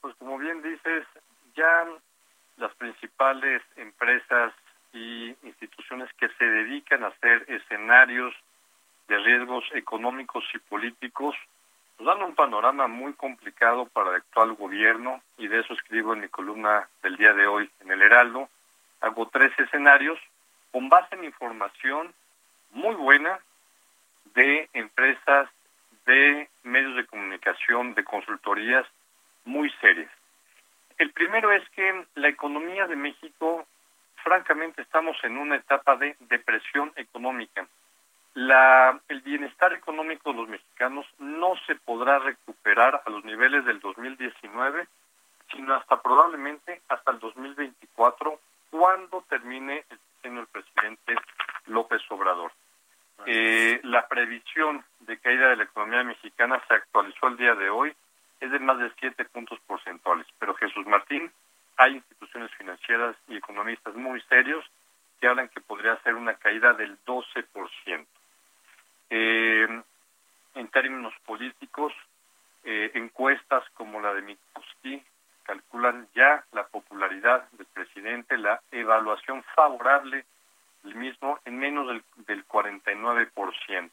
Pues como bien dices, ya las principales empresas y instituciones que se dedican a hacer escenarios de riesgos económicos y políticos nos dan un panorama muy complicado para el actual gobierno y de eso escribo en mi columna del día de hoy en el Heraldo. Hago tres escenarios con base en información muy buena de empresas, de medios de comunicación, de consultorías muy serias. El primero es que la economía de México, francamente, estamos en una etapa de depresión económica. La, el bienestar económico de los mexicanos no se podrá recuperar a los niveles del 2019, sino hasta probablemente hasta el 2024, cuando termine el del presidente López Obrador. Eh, la previsión de caída de la economía mexicana se actualizó el día de hoy es de más de 7 puntos porcentuales. Pero Jesús Martín, hay instituciones financieras y economistas muy serios que hablan que podría ser una caída del 12%. Eh, en términos políticos, eh, encuestas como la de Mikuski calculan ya la popularidad del presidente, la evaluación favorable del mismo en menos del, del 49%.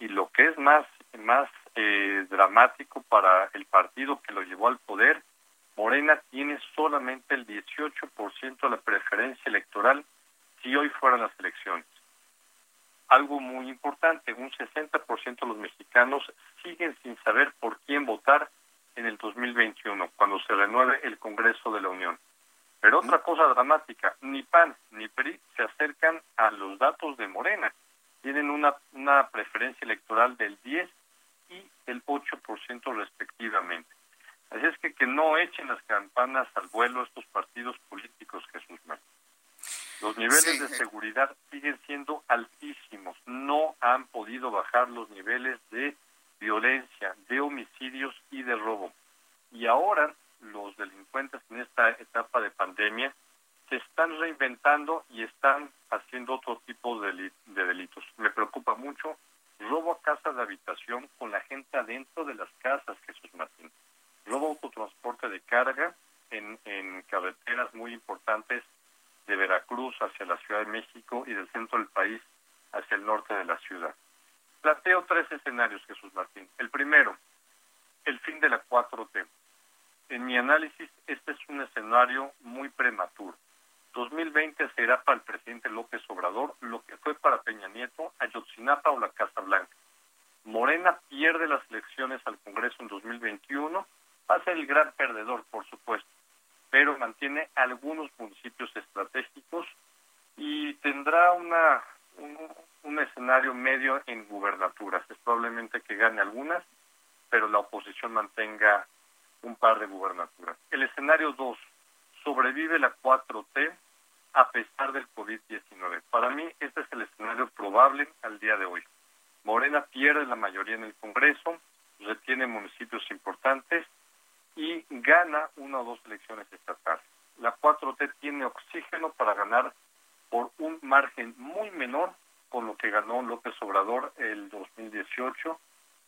Y lo que es más, más eh, dramático para el partido que lo llevó al poder, Morena tiene solamente el 18% de la preferencia electoral si hoy fueran las elecciones. Algo muy importante, un 60% de los mexicanos siguen sin saber por quién votar en el 2021, cuando se renueve el Congreso de la Unión. Pero otra cosa dramática, ni PAN ni PRI se acercan a los datos de Morena. Tienen una, una preferencia electoral del 10 y el 8% respectivamente. Así es que que no echen las campanas al vuelo estos partidos políticos, Jesús Martín. Los niveles de seguridad siguen siendo altísimos. No han podido bajar los niveles de violencia, de homicidios y de robo. Y ahora los delincuentes en esta etapa de pandemia se están reinventando y están haciendo otro tipo de delitos. Me preocupa mucho robo a casa de habitación con la gente adentro de las casas, Jesús Martín. Robo autotransporte de carga en, en carreteras muy importantes de Veracruz hacia la Ciudad de México y del centro del país hacia el norte de la ciudad. Planteo tres escenarios, Jesús Martín. El primero, el fin de la 4T. En mi análisis, este es un escenario muy prematuro. 2020 será para el presidente López Obrador lo que fue para Peña Nieto, Ayotzinapa o la Casa Blanca. Morena pierde las elecciones al Congreso en 2021, va a ser el gran perdedor, por supuesto, pero mantiene algunos municipios estratégicos y tendrá una un, un escenario medio en gubernaturas. Es probablemente que gane algunas, pero la oposición mantenga un par de gubernaturas. El escenario 2, sobrevive la 4T a pesar del COVID-19. Para mí, este es el escenario probable al día de hoy. Morena pierde la mayoría en el Congreso, retiene municipios importantes y gana una o dos elecciones estatales. La 4T tiene oxígeno para ganar por un margen muy menor con lo que ganó López Obrador el 2018,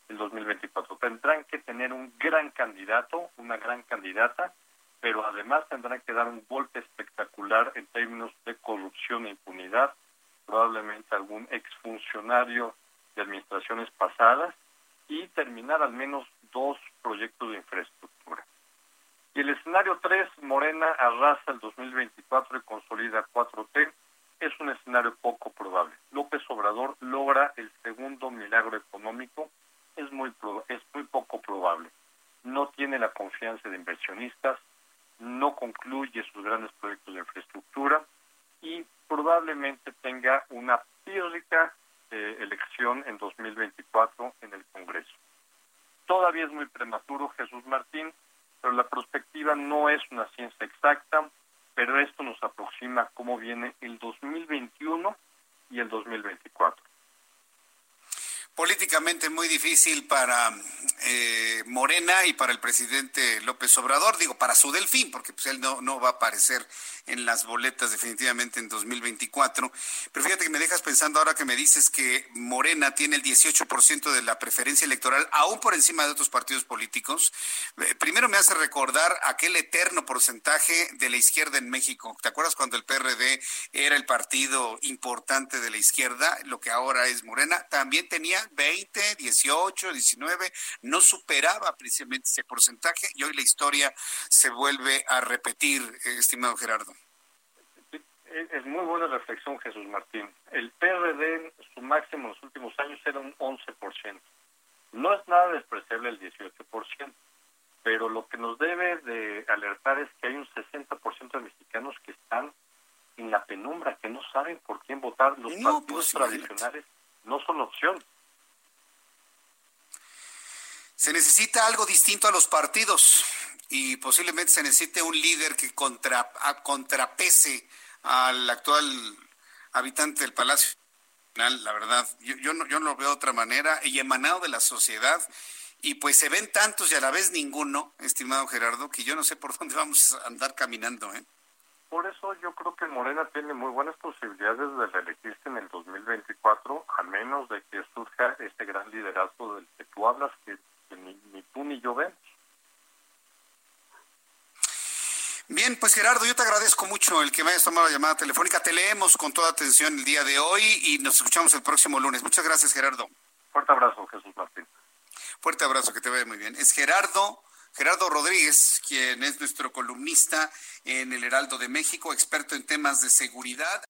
el 2024. Tendrán que tener un gran candidato, una gran candidata, pero además tendrán que dar un golpe espectacular en términos de corrupción e impunidad, probablemente algún exfuncionario de administraciones pasadas y terminar al menos dos proyectos de infraestructura. Y el escenario 3, Morena arrasa el 2024 y consolida 4T, es un escenario poco probable. López Obrador logra el segundo milagro económico, es muy, es muy poco probable. No tiene la confianza de inversionistas, no concluye sus grandes proyectos de infraestructura y probablemente tenga una pírrica elección en 2024 en el Congreso. Todavía es muy prematuro, Jesús Martín, pero la perspectiva no es una ciencia exacta, pero esto nos aproxima cómo viene el 2021 y el 2024 políticamente muy difícil para eh, Morena y para el presidente López Obrador, digo, para su delfín, porque pues él no, no va a aparecer en las boletas definitivamente en 2024. Pero fíjate que me dejas pensando ahora que me dices que Morena tiene el 18% de la preferencia electoral, aún por encima de otros partidos políticos. Eh, primero me hace recordar aquel eterno porcentaje de la izquierda en México. ¿Te acuerdas cuando el PRD era el partido importante de la izquierda, lo que ahora es Morena? También tenía 20, 18, 19, no superaba precisamente ese porcentaje y hoy la historia se vuelve a repetir, estimado Gerardo. Es muy buena reflexión, Jesús Martín. El PRD, su máximo en los últimos años era un 11%. No es nada despreciable el 18%, pero lo que nos debe de alertar es que hay un 60% de mexicanos que están en la penumbra, que no saben por quién votar. Los partidos pues, tradicionales no son opción. Se necesita algo distinto a los partidos y posiblemente se necesite un líder que contra, contrapese al actual habitante del Palacio la verdad, yo, yo, no, yo no lo veo de otra manera, y emanado de la sociedad, y pues se ven tantos y a la vez ninguno, estimado Gerardo, que yo no sé por dónde vamos a andar caminando. ¿eh? Por eso yo creo que Morena tiene muy buenas posibilidades de reelegirse en el 2024, a menos de que surja este gran liderazgo del que tú hablas, que yo vemos. Bien, pues Gerardo, yo te agradezco mucho el que me hayas tomado la llamada telefónica. Te leemos con toda atención el día de hoy y nos escuchamos el próximo lunes. Muchas gracias, Gerardo. Fuerte abrazo, Jesús Martín. Fuerte abrazo, que te vaya muy bien. Es Gerardo, Gerardo Rodríguez, quien es nuestro columnista en el Heraldo de México, experto en temas de seguridad.